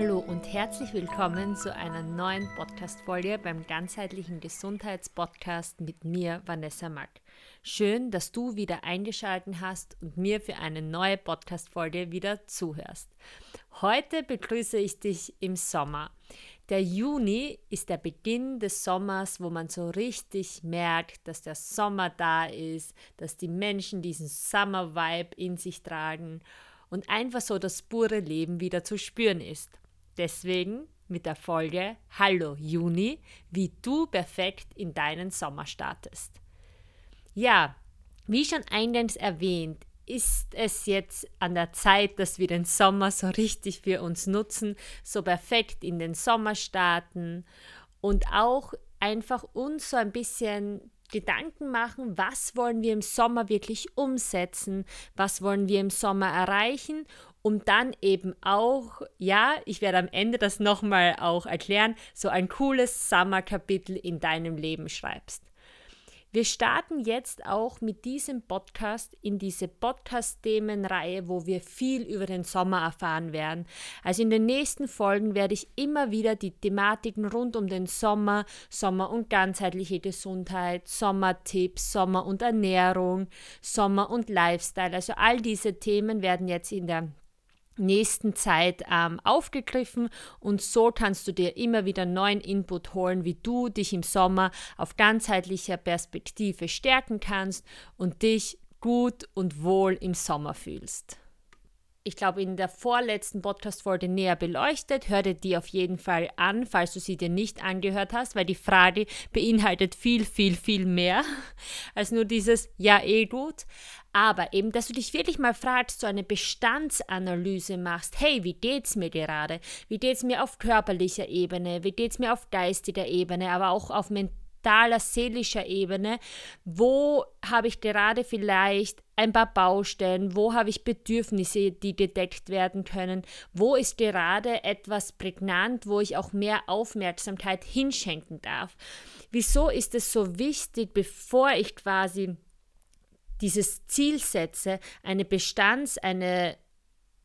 Hallo und herzlich willkommen zu einer neuen Podcast-Folge beim ganzheitlichen Gesundheitspodcast mit mir, Vanessa Mack. Schön, dass du wieder eingeschaltet hast und mir für eine neue Podcast-Folge wieder zuhörst. Heute begrüße ich dich im Sommer. Der Juni ist der Beginn des Sommers, wo man so richtig merkt, dass der Sommer da ist, dass die Menschen diesen Summer-Vibe in sich tragen und einfach so das pure Leben wieder zu spüren ist. Deswegen mit der Folge Hallo Juni, wie du perfekt in deinen Sommer startest. Ja, wie schon eingangs erwähnt, ist es jetzt an der Zeit, dass wir den Sommer so richtig für uns nutzen, so perfekt in den Sommer starten und auch einfach uns so ein bisschen Gedanken machen, was wollen wir im Sommer wirklich umsetzen, was wollen wir im Sommer erreichen, um dann eben auch, ja, ich werde am Ende das nochmal auch erklären, so ein cooles Sommerkapitel in deinem Leben schreibst. Wir starten jetzt auch mit diesem Podcast in diese Podcast-Themenreihe, wo wir viel über den Sommer erfahren werden. Also in den nächsten Folgen werde ich immer wieder die Thematiken rund um den Sommer, Sommer und ganzheitliche Gesundheit, Sommertipps, Sommer und Ernährung, Sommer und Lifestyle, also all diese Themen werden jetzt in der nächsten Zeit ähm, aufgegriffen und so kannst du dir immer wieder neuen Input holen, wie du dich im Sommer auf ganzheitlicher Perspektive stärken kannst und dich gut und wohl im Sommer fühlst ich glaube, in der vorletzten Podcast-Folge näher beleuchtet. Hör dir die auf jeden Fall an, falls du sie dir nicht angehört hast, weil die Frage beinhaltet viel, viel, viel mehr als nur dieses Ja, eh gut. Aber eben, dass du dich wirklich mal fragst, so eine Bestandsanalyse machst. Hey, wie geht's mir gerade? Wie geht's mir auf körperlicher Ebene? Wie geht's mir auf geistiger Ebene, aber auch auf mentaler seelischer Ebene, wo habe ich gerade vielleicht ein paar Baustellen, wo habe ich Bedürfnisse, die gedeckt werden können, wo ist gerade etwas prägnant, wo ich auch mehr Aufmerksamkeit hinschenken darf. Wieso ist es so wichtig, bevor ich quasi dieses Ziel setze, eine Bestands-, eine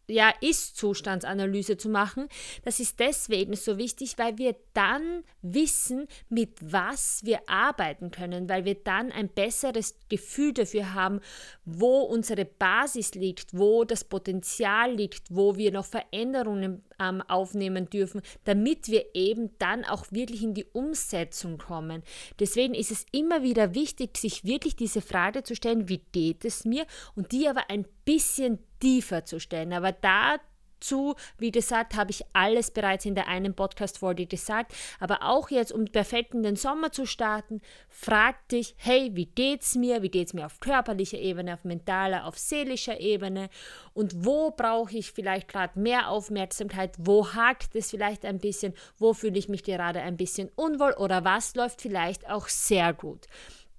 ja, Ist-Zustandsanalyse zu machen. Das ist deswegen so wichtig, weil wir dann wissen, mit was wir arbeiten können, weil wir dann ein besseres Gefühl dafür haben, wo unsere Basis liegt, wo das Potenzial liegt, wo wir noch Veränderungen ähm, aufnehmen dürfen, damit wir eben dann auch wirklich in die Umsetzung kommen. Deswegen ist es immer wieder wichtig, sich wirklich diese Frage zu stellen, wie geht es mir? Und die aber ein bisschen tiefer zu stellen. Aber da zu. Wie gesagt, habe ich alles bereits in der einen Podcast-Folge gesagt. Aber auch jetzt, um perfekt in den Sommer zu starten, frag dich, hey, wie geht's mir? Wie geht's mir auf körperlicher Ebene, auf mentaler, auf seelischer Ebene? Und wo brauche ich vielleicht gerade mehr Aufmerksamkeit? Wo hakt es vielleicht ein bisschen? Wo fühle ich mich gerade ein bisschen unwohl? Oder was läuft vielleicht auch sehr gut?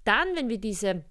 Dann, wenn wir diese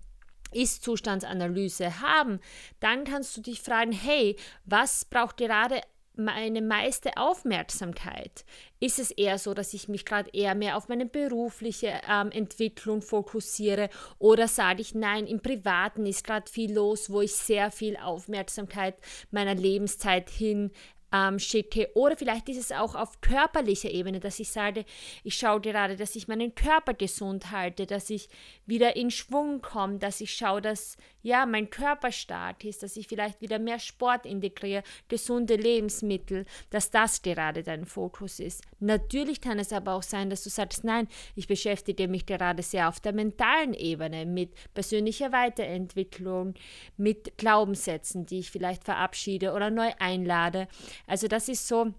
ist-Zustandsanalyse haben, dann kannst du dich fragen, hey, was braucht gerade meine meiste Aufmerksamkeit? Ist es eher so, dass ich mich gerade eher mehr auf meine berufliche ähm, Entwicklung fokussiere oder sage ich, nein, im Privaten ist gerade viel los, wo ich sehr viel Aufmerksamkeit meiner Lebenszeit hin ähm, schicke. Oder vielleicht ist es auch auf körperlicher Ebene, dass ich sage, ich schaue gerade, dass ich meinen Körper gesund halte, dass ich wieder in Schwung komme, dass ich schaue, dass ja mein Körper stark ist, dass ich vielleicht wieder mehr Sport integriere, gesunde Lebensmittel, dass das gerade dein Fokus ist. Natürlich kann es aber auch sein, dass du sagst, nein, ich beschäftige mich gerade sehr auf der mentalen Ebene mit persönlicher Weiterentwicklung, mit Glaubenssätzen, die ich vielleicht verabschiede oder neu einlade. Also das ist so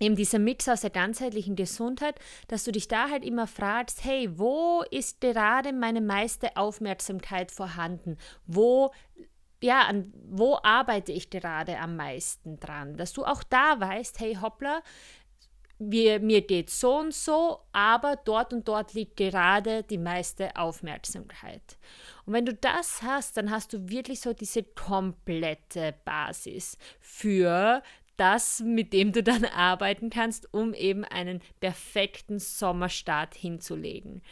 eben dieser Mix aus der ganzheitlichen Gesundheit, dass du dich da halt immer fragst, hey, wo ist gerade meine meiste Aufmerksamkeit vorhanden? Wo ja, an, wo arbeite ich gerade am meisten dran? Dass du auch da weißt, hey hoppla, wir, mir geht so und so, aber dort und dort liegt gerade die meiste Aufmerksamkeit. Und wenn du das hast, dann hast du wirklich so diese komplette Basis für das, mit dem du dann arbeiten kannst, um eben einen perfekten Sommerstart hinzulegen.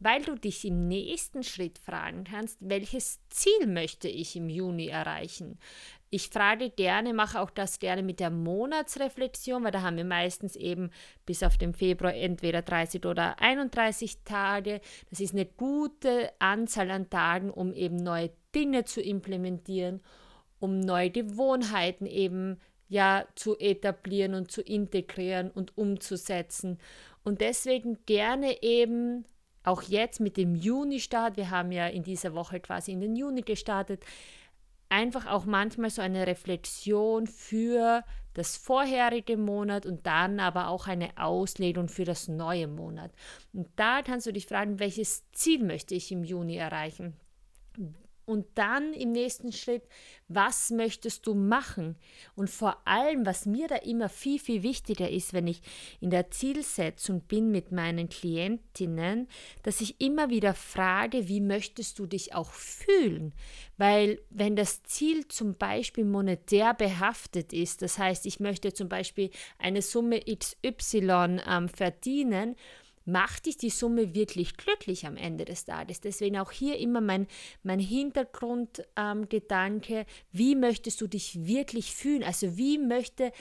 Weil du dich im nächsten Schritt fragen kannst, welches Ziel möchte ich im Juni erreichen? ich frage gerne, mache auch das gerne mit der Monatsreflexion, weil da haben wir meistens eben bis auf den Februar entweder 30 oder 31 Tage. Das ist eine gute Anzahl an Tagen, um eben neue Dinge zu implementieren, um neue Gewohnheiten eben ja zu etablieren und zu integrieren und umzusetzen. Und deswegen gerne eben auch jetzt mit dem Juni-Start, wir haben ja in dieser Woche quasi in den Juni gestartet, einfach auch manchmal so eine Reflexion für das vorherige Monat und dann aber auch eine Auslegung für das neue Monat. Und da kannst du dich fragen, welches Ziel möchte ich im Juni erreichen? Und dann im nächsten Schritt, was möchtest du machen? Und vor allem, was mir da immer viel, viel wichtiger ist, wenn ich in der Zielsetzung bin mit meinen Klientinnen, dass ich immer wieder frage, wie möchtest du dich auch fühlen? Weil wenn das Ziel zum Beispiel monetär behaftet ist, das heißt, ich möchte zum Beispiel eine Summe XY ähm, verdienen, macht dich die Summe wirklich glücklich am Ende des Tages. Deswegen auch hier immer mein, mein Hintergrundgedanke, ähm, wie möchtest du dich wirklich fühlen? Also wie möchtest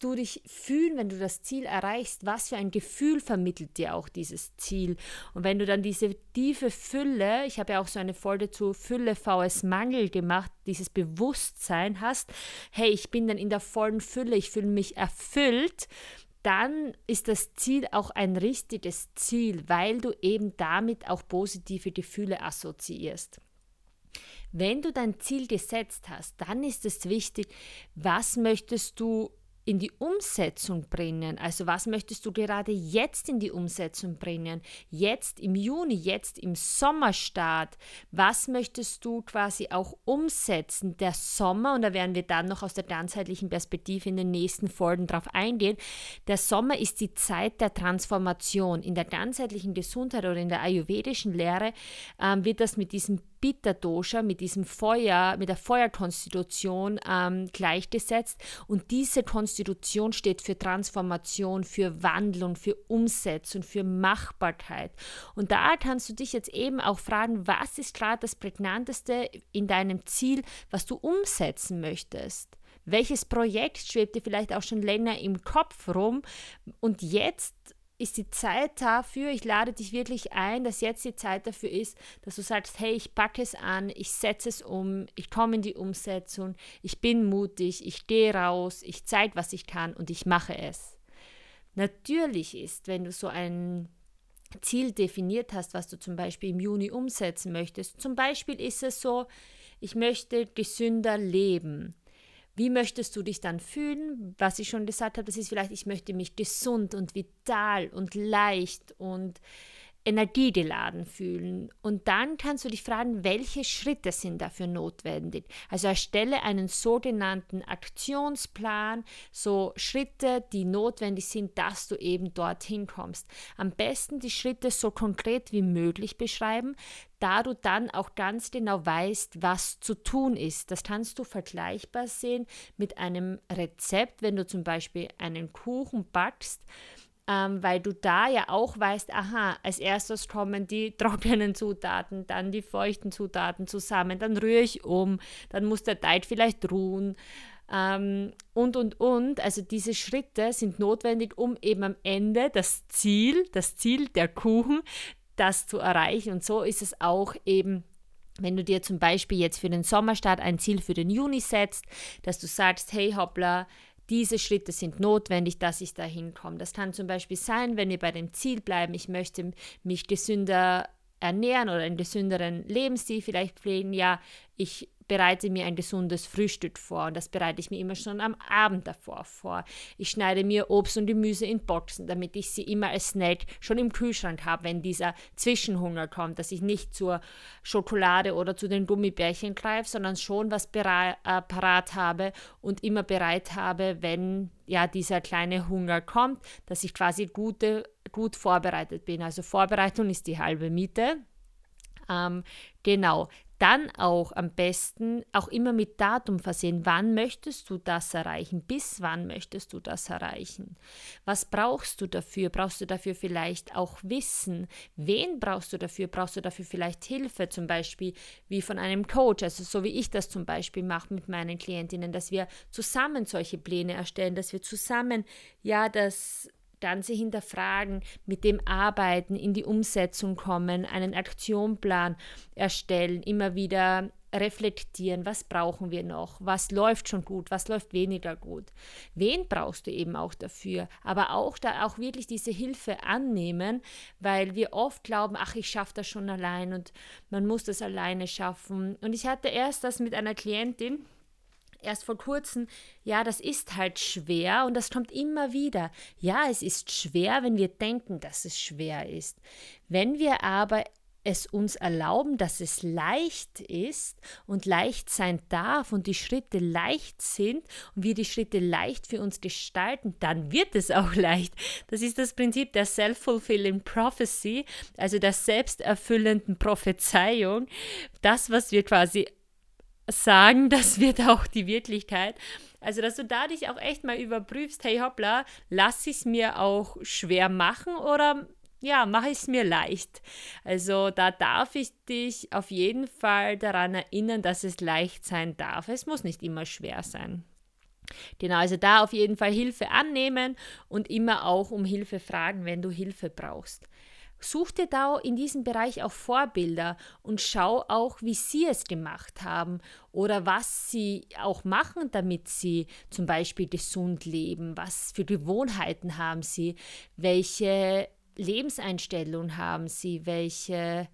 du dich fühlen, wenn du das Ziel erreichst? Was für ein Gefühl vermittelt dir auch dieses Ziel? Und wenn du dann diese tiefe Fülle, ich habe ja auch so eine Folge zu Fülle VS Mangel gemacht, dieses Bewusstsein hast, hey, ich bin dann in der vollen Fülle, ich fühle mich erfüllt, dann ist das Ziel auch ein richtiges Ziel, weil du eben damit auch positive Gefühle assoziierst. Wenn du dein Ziel gesetzt hast, dann ist es wichtig, was möchtest du in die Umsetzung bringen? Also was möchtest du gerade jetzt in die Umsetzung bringen? Jetzt im Juni, jetzt im Sommerstart. Was möchtest du quasi auch umsetzen? Der Sommer, und da werden wir dann noch aus der ganzheitlichen Perspektive in den nächsten Folgen drauf eingehen. Der Sommer ist die Zeit der Transformation. In der ganzheitlichen Gesundheit oder in der ayurvedischen Lehre ähm, wird das mit diesem Pitta-Dosha, mit diesem Feuer, mit der Feuerkonstitution ähm, gleichgesetzt. Und diese Konstitution steht für Transformation, für Wandlung, für Umsetzung, für Machbarkeit. Und da kannst du dich jetzt eben auch fragen, was ist gerade das Prägnanteste in deinem Ziel, was du umsetzen möchtest? Welches Projekt schwebt dir vielleicht auch schon länger im Kopf rum und jetzt ist die Zeit dafür, ich lade dich wirklich ein, dass jetzt die Zeit dafür ist, dass du sagst, hey, ich packe es an, ich setze es um, ich komme in die Umsetzung, ich bin mutig, ich gehe raus, ich zeige, was ich kann und ich mache es. Natürlich ist, wenn du so ein Ziel definiert hast, was du zum Beispiel im Juni umsetzen möchtest, zum Beispiel ist es so, ich möchte gesünder leben wie möchtest du dich dann fühlen? Was ich schon gesagt habe, das ist vielleicht, ich möchte mich gesund und vital und leicht und energiegeladen fühlen. Und dann kannst du dich fragen, welche Schritte sind dafür notwendig. Also erstelle einen sogenannten Aktionsplan, so Schritte, die notwendig sind, dass du eben dorthin kommst. Am besten die Schritte so konkret wie möglich beschreiben, da du dann auch ganz genau weißt, was zu tun ist. Das kannst du vergleichbar sehen mit einem Rezept, wenn du zum Beispiel einen Kuchen backst ähm, weil du da ja auch weißt, aha, als erstes kommen die trockenen Zutaten, dann die feuchten Zutaten zusammen, dann rühre ich um, dann muss der Teig vielleicht ruhen. Ähm, und, und, und. Also diese Schritte sind notwendig, um eben am Ende das Ziel, das Ziel der Kuchen, das zu erreichen. Und so ist es auch eben wenn du dir zum Beispiel jetzt für den Sommerstart ein Ziel für den Juni setzt, dass du sagst, hey hoppla, diese Schritte sind notwendig, dass ich dahin komme. Das kann zum Beispiel sein, wenn wir bei dem Ziel bleiben, ich möchte mich gesünder ernähren oder einen gesünderen Lebensstil vielleicht pflegen. Ja, ich bereite mir ein gesundes Frühstück vor und das bereite ich mir immer schon am Abend davor vor. Ich schneide mir Obst und Gemüse in Boxen, damit ich sie immer als Snack schon im Kühlschrank habe, wenn dieser Zwischenhunger kommt, dass ich nicht zur Schokolade oder zu den Gummibärchen greife, sondern schon was äh, parat habe und immer bereit habe, wenn ja dieser kleine Hunger kommt, dass ich quasi gute, gut vorbereitet bin. Also Vorbereitung ist die halbe Miete. Ähm, genau. Dann auch am besten auch immer mit Datum versehen. Wann möchtest du das erreichen? Bis wann möchtest du das erreichen? Was brauchst du dafür? Brauchst du dafür vielleicht auch Wissen? Wen brauchst du dafür? Brauchst du dafür vielleicht Hilfe, zum Beispiel wie von einem Coach? Also so wie ich das zum Beispiel mache mit meinen Klientinnen, dass wir zusammen solche Pläne erstellen, dass wir zusammen ja das Ganze hinterfragen, mit dem arbeiten, in die Umsetzung kommen, einen Aktionsplan erstellen, immer wieder reflektieren, was brauchen wir noch, was läuft schon gut, was läuft weniger gut. Wen brauchst du eben auch dafür? Aber auch da auch wirklich diese Hilfe annehmen, weil wir oft glauben, ach, ich schaffe das schon allein und man muss das alleine schaffen. Und ich hatte erst das mit einer Klientin, erst vor kurzem, ja, das ist halt schwer und das kommt immer wieder. Ja, es ist schwer, wenn wir denken, dass es schwer ist. Wenn wir aber es uns erlauben, dass es leicht ist und leicht sein darf und die Schritte leicht sind und wir die Schritte leicht für uns gestalten, dann wird es auch leicht. Das ist das Prinzip der Self-Fulfilling Prophecy, also der selbsterfüllenden Prophezeiung. Das, was wir quasi sagen, das wird auch die Wirklichkeit. Also, dass du da dich auch echt mal überprüfst, hey hoppla, lass ich es mir auch schwer machen oder ja, mache ich es mir leicht. Also da darf ich dich auf jeden Fall daran erinnern, dass es leicht sein darf. Es muss nicht immer schwer sein. Genau, also da auf jeden Fall Hilfe annehmen und immer auch um Hilfe fragen, wenn du Hilfe brauchst. Such dir da in diesem Bereich auch Vorbilder und schau auch, wie sie es gemacht haben oder was sie auch machen, damit sie zum Beispiel gesund leben. Was für Gewohnheiten haben sie? Welche Lebenseinstellung haben sie? Welche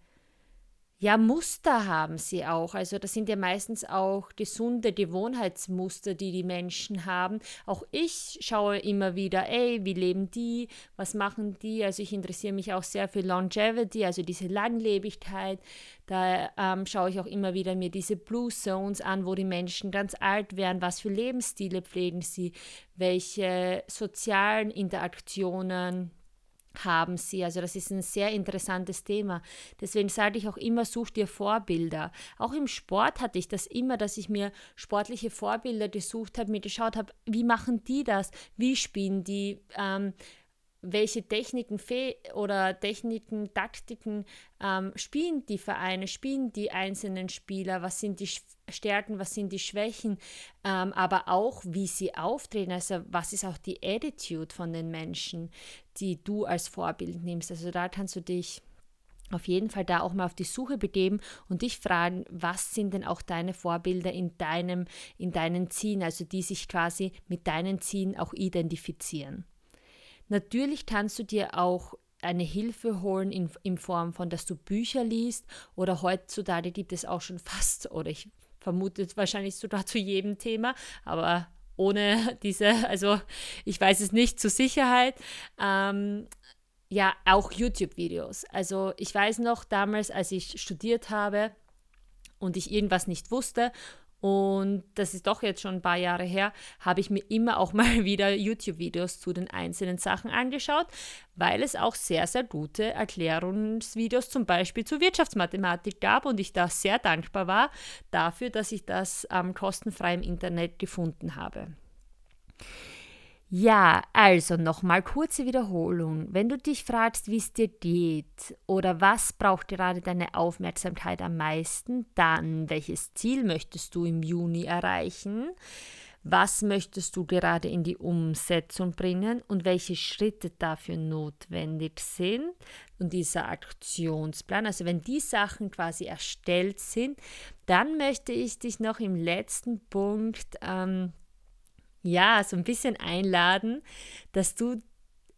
ja, Muster haben sie auch. Also das sind ja meistens auch gesunde Gewohnheitsmuster, die die Menschen haben. Auch ich schaue immer wieder, ey, wie leben die, was machen die? Also ich interessiere mich auch sehr für Longevity, also diese Langlebigkeit. Da ähm, schaue ich auch immer wieder mir diese Blue Zones an, wo die Menschen ganz alt werden, was für Lebensstile pflegen sie, welche sozialen Interaktionen haben sie. Also das ist ein sehr interessantes Thema. Deswegen sage ich auch immer, such dir Vorbilder. Auch im Sport hatte ich das immer, dass ich mir sportliche Vorbilder gesucht habe, mir geschaut habe, wie machen die das, wie spielen die. Ähm, welche Techniken oder Techniken, Taktiken ähm, spielen die Vereine, spielen die einzelnen Spieler, was sind die Stärken, was sind die Schwächen, ähm, aber auch wie sie auftreten, also was ist auch die Attitude von den Menschen, die du als Vorbild nimmst. Also da kannst du dich auf jeden Fall da auch mal auf die Suche begeben und dich fragen, was sind denn auch deine Vorbilder in deinem, in deinen Zielen, also die sich quasi mit deinen Zielen auch identifizieren. Natürlich kannst du dir auch eine Hilfe holen in, in Form von, dass du Bücher liest oder heutzutage gibt es auch schon fast, oder ich vermute wahrscheinlich sogar zu jedem Thema, aber ohne diese, also ich weiß es nicht zur Sicherheit, ähm, ja, auch YouTube-Videos. Also ich weiß noch damals, als ich studiert habe und ich irgendwas nicht wusste und das ist doch jetzt schon ein paar Jahre her, habe ich mir immer auch mal wieder YouTube-Videos zu den einzelnen Sachen angeschaut, weil es auch sehr, sehr gute Erklärungsvideos zum Beispiel zur Wirtschaftsmathematik gab und ich da sehr dankbar war dafür, dass ich das ähm, kostenfrei im Internet gefunden habe. Ja, also nochmal kurze Wiederholung. Wenn du dich fragst, wie es dir geht oder was braucht gerade deine Aufmerksamkeit am meisten, dann welches Ziel möchtest du im Juni erreichen? Was möchtest du gerade in die Umsetzung bringen und welche Schritte dafür notwendig sind? Und dieser Aktionsplan, also wenn die Sachen quasi erstellt sind, dann möchte ich dich noch im letzten Punkt ähm, ja, so ein bisschen einladen, dass du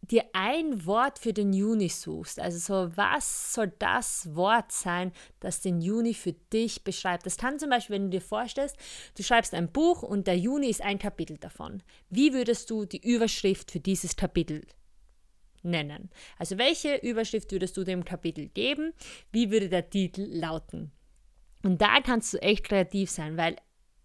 dir ein Wort für den Juni suchst. Also so, was soll das Wort sein, das den Juni für dich beschreibt? Das kann zum Beispiel, wenn du dir vorstellst, du schreibst ein Buch und der Juni ist ein Kapitel davon. Wie würdest du die Überschrift für dieses Kapitel nennen? Also welche Überschrift würdest du dem Kapitel geben? Wie würde der Titel lauten? Und da kannst du echt kreativ sein, weil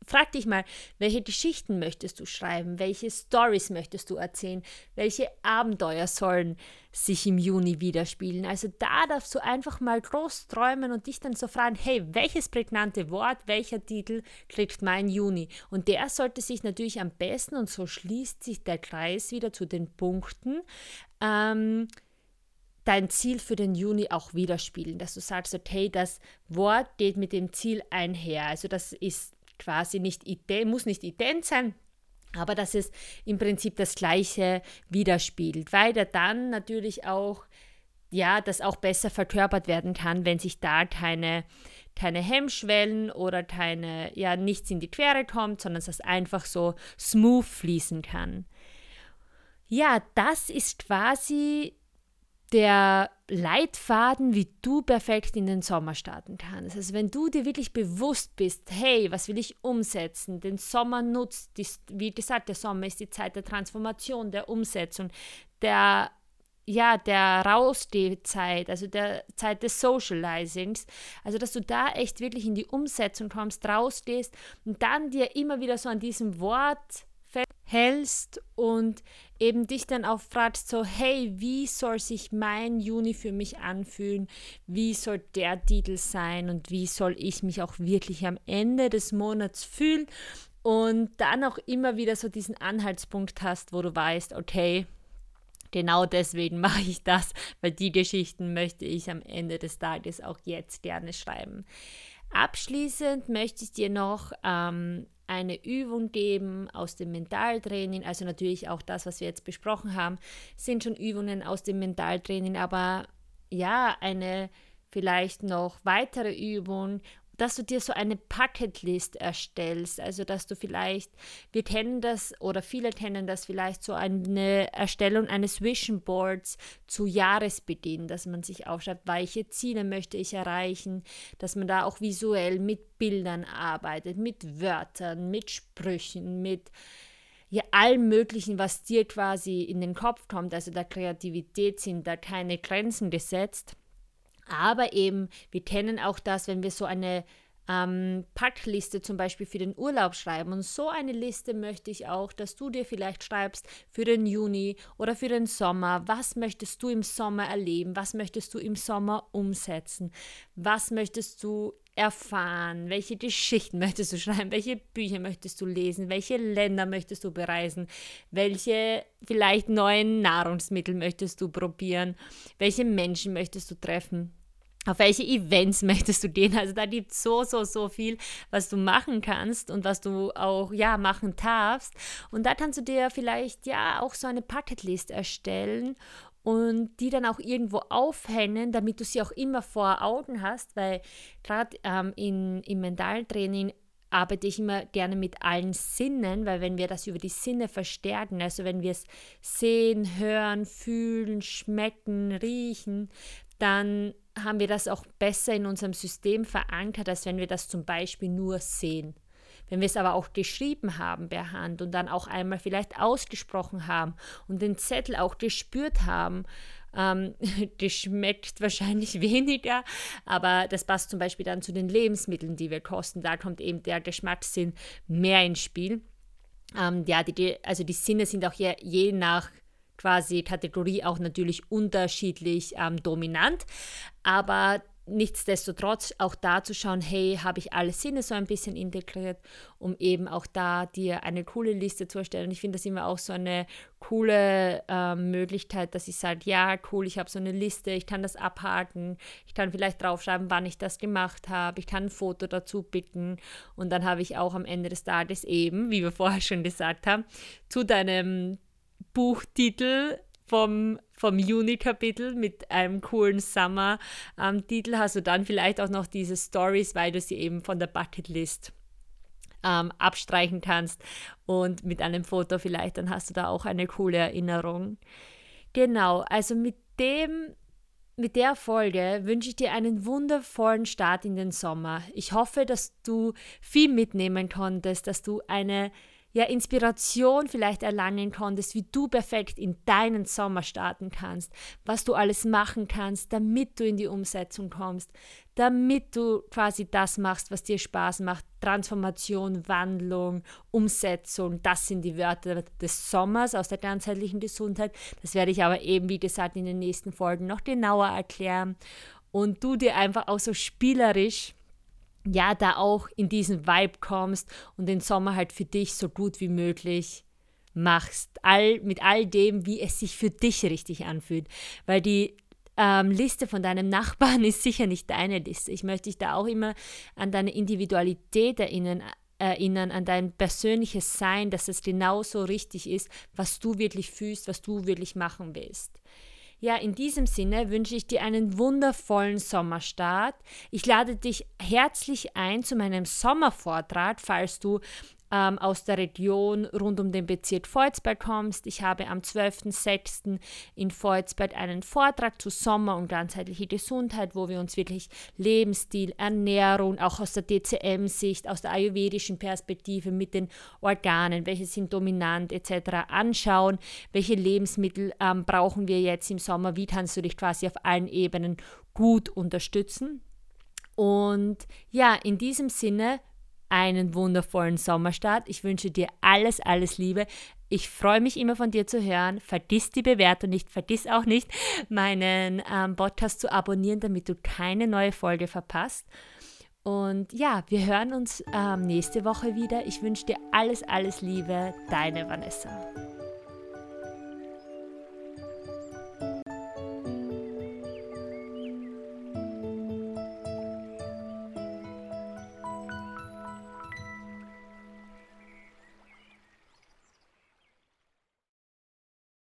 frag dich mal, welche Geschichten möchtest du schreiben? Welche Stories möchtest du erzählen? Welche Abenteuer sollen sich im Juni widerspielen? Also da darfst du einfach mal groß träumen und dich dann so fragen, hey, welches prägnante Wort, welcher Titel kriegt mein Juni? Und der sollte sich natürlich am besten, und so schließt sich der Kreis wieder zu den Punkten, ähm, dein Ziel für den Juni auch widerspiegeln, dass du sagst, okay, das Wort geht mit dem Ziel einher. Also das ist quasi nicht ident, muss nicht ident sein, aber dass es im Prinzip das Gleiche widerspiegelt, weil er dann natürlich auch, ja, das auch besser verkörpert werden kann, wenn sich da keine, keine Hemmschwellen oder keine, ja, nichts in die Quere kommt, sondern dass es einfach so smooth fließen kann. Ja, das ist quasi der Leitfaden, wie du perfekt in den Sommer starten kannst. Also wenn du dir wirklich bewusst bist, hey, was will ich umsetzen, den Sommer nutzt, die, wie gesagt, der Sommer ist die Zeit der Transformation, der Umsetzung, der ja, der Rausstehzeit, also der Zeit des Socializings, also dass du da echt wirklich in die Umsetzung kommst, rausgehst und dann dir immer wieder so an diesem Wort hältst und eben dich dann auch fragst, so, hey, wie soll sich mein Juni für mich anfühlen? Wie soll der Titel sein und wie soll ich mich auch wirklich am Ende des Monats fühlen? Und dann auch immer wieder so diesen Anhaltspunkt hast, wo du weißt, okay, genau deswegen mache ich das, weil die Geschichten möchte ich am Ende des Tages auch jetzt gerne schreiben. Abschließend möchte ich dir noch ähm, eine Übung geben aus dem Mentaltraining. Also natürlich auch das, was wir jetzt besprochen haben, sind schon Übungen aus dem Mentaltraining, aber ja, eine vielleicht noch weitere Übung dass du dir so eine Bucketlist erstellst. Also, dass du vielleicht, wir kennen das oder viele kennen das vielleicht so eine Erstellung eines Vision Boards zu Jahresbeginn, dass man sich aufschreibt, welche Ziele möchte ich erreichen, dass man da auch visuell mit Bildern arbeitet, mit Wörtern, mit Sprüchen, mit ja, allem Möglichen, was dir quasi in den Kopf kommt. Also der Kreativität sind da keine Grenzen gesetzt. Aber eben, wir kennen auch das, wenn wir so eine ähm, Packliste zum Beispiel für den Urlaub schreiben. Und so eine Liste möchte ich auch, dass du dir vielleicht schreibst für den Juni oder für den Sommer. Was möchtest du im Sommer erleben? Was möchtest du im Sommer umsetzen? Was möchtest du erfahren? Welche Geschichten möchtest du schreiben? Welche Bücher möchtest du lesen? Welche Länder möchtest du bereisen? Welche vielleicht neuen Nahrungsmittel möchtest du probieren? Welche Menschen möchtest du treffen? Auf welche Events möchtest du gehen? Also da gibt es so, so, so viel, was du machen kannst und was du auch, ja, machen darfst. Und da kannst du dir vielleicht, ja, auch so eine Bucketlist erstellen und die dann auch irgendwo aufhängen, damit du sie auch immer vor Augen hast, weil gerade ähm, im Mentaltraining arbeite ich immer gerne mit allen Sinnen, weil wenn wir das über die Sinne verstärken, also wenn wir es sehen, hören, fühlen, schmecken, riechen, dann haben wir das auch besser in unserem System verankert, als wenn wir das zum Beispiel nur sehen. Wenn wir es aber auch geschrieben haben per Hand und dann auch einmal vielleicht ausgesprochen haben und den Zettel auch gespürt haben, ähm, das schmeckt wahrscheinlich weniger, aber das passt zum Beispiel dann zu den Lebensmitteln, die wir kosten. Da kommt eben der Geschmackssinn mehr ins Spiel. Ähm, ja, die, also die Sinne sind auch je, je nach quasi Kategorie auch natürlich unterschiedlich ähm, dominant. Aber nichtsdestotrotz auch da zu schauen, hey, habe ich alle Sinne so ein bisschen integriert, um eben auch da dir eine coole Liste zu erstellen. Ich finde das immer auch so eine coole äh, Möglichkeit, dass ich sage, ja, cool, ich habe so eine Liste, ich kann das abhaken, ich kann vielleicht draufschreiben, wann ich das gemacht habe, ich kann ein Foto dazu bitten und dann habe ich auch am Ende des Tages eben, wie wir vorher schon gesagt haben, zu deinem Buchtitel vom, vom Juni-Kapitel mit einem coolen Summer-Titel ähm, hast du dann vielleicht auch noch diese Stories, weil du sie eben von der Bucketlist ähm, abstreichen kannst und mit einem Foto vielleicht, dann hast du da auch eine coole Erinnerung. Genau, also mit dem mit der Folge wünsche ich dir einen wundervollen Start in den Sommer. Ich hoffe, dass du viel mitnehmen konntest, dass du eine ja, Inspiration vielleicht erlangen konntest, wie du perfekt in deinen Sommer starten kannst, was du alles machen kannst, damit du in die Umsetzung kommst, damit du quasi das machst, was dir Spaß macht. Transformation, Wandlung, Umsetzung, das sind die Wörter des Sommers aus der ganzheitlichen Gesundheit. Das werde ich aber eben, wie gesagt, in den nächsten Folgen noch genauer erklären. Und du dir einfach auch so spielerisch ja, da auch in diesen Vibe kommst und den Sommer halt für dich so gut wie möglich machst. All, mit all dem, wie es sich für dich richtig anfühlt. Weil die ähm, Liste von deinem Nachbarn ist sicher nicht deine Liste. Ich möchte dich da auch immer an deine Individualität erinnern, erinnern, an dein persönliches Sein, dass es genauso richtig ist, was du wirklich fühlst, was du wirklich machen willst. Ja, in diesem Sinne wünsche ich dir einen wundervollen Sommerstart. Ich lade dich herzlich ein zu meinem Sommervortrag, falls du ähm, aus der Region rund um den Bezirk Volzberg kommst. Ich habe am 12.06. in Volzberg einen Vortrag zu Sommer und ganzheitliche Gesundheit, wo wir uns wirklich Lebensstil, Ernährung, auch aus der DCM-Sicht, aus der ayurvedischen Perspektive mit den Organen, welche sind dominant etc. anschauen, welche Lebensmittel ähm, brauchen wir jetzt im Sommer, wie kannst du dich quasi auf allen Ebenen gut unterstützen. Und ja, in diesem Sinne einen wundervollen Sommerstart. Ich wünsche dir alles, alles Liebe. Ich freue mich immer von dir zu hören. Vergiss die Bewertung nicht. Vergiss auch nicht, meinen ähm, Podcast zu abonnieren, damit du keine neue Folge verpasst. Und ja, wir hören uns ähm, nächste Woche wieder. Ich wünsche dir alles, alles Liebe. Deine Vanessa.